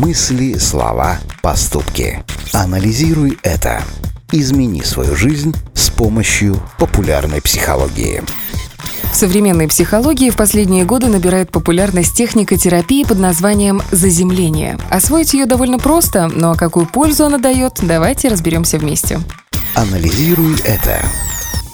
Мысли, слова, поступки. Анализируй это. Измени свою жизнь с помощью популярной психологии. В современной психологии в последние годы набирает популярность техника терапии под названием «заземление». Освоить ее довольно просто, но какую пользу она дает, давайте разберемся вместе. Анализируй это.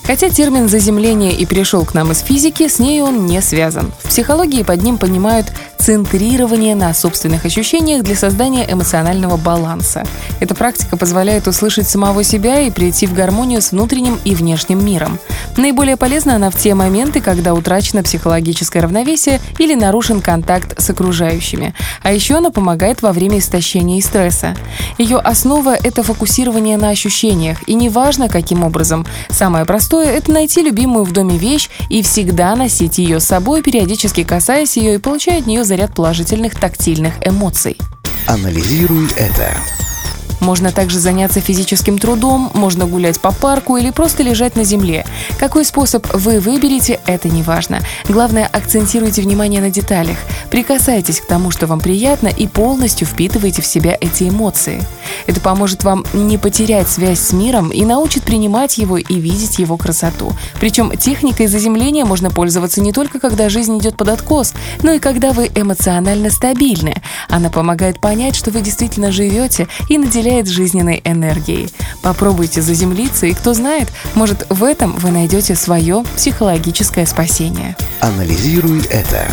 Хотя термин «заземление» и пришел к нам из физики, с ней он не связан. В психологии под ним понимают центрирование на собственных ощущениях для создания эмоционального баланса. Эта практика позволяет услышать самого себя и прийти в гармонию с внутренним и внешним миром. Наиболее полезна она в те моменты, когда утрачено психологическое равновесие или нарушен контакт с окружающими. А еще она помогает во время истощения и стресса. Ее основа — это фокусирование на ощущениях, и неважно, каким образом. Самое простое — это найти любимую в доме вещь и всегда носить ее с собой, периодически касаясь ее и получая от нее заряд положительных тактильных эмоций. Анализируй это. Можно также заняться физическим трудом, можно гулять по парку или просто лежать на земле. Какой способ вы выберете, это не важно. Главное, акцентируйте внимание на деталях. Прикасайтесь к тому, что вам приятно, и полностью впитывайте в себя эти эмоции. Это поможет вам не потерять связь с миром и научит принимать его и видеть его красоту. Причем техникой заземления можно пользоваться не только когда жизнь идет под откос, но и когда вы эмоционально стабильны. Она помогает понять, что вы действительно живете и наделяет жизненной энергией. Попробуйте заземлиться, и кто знает, может в этом вы найдете свое психологическое спасение. Анализируй это.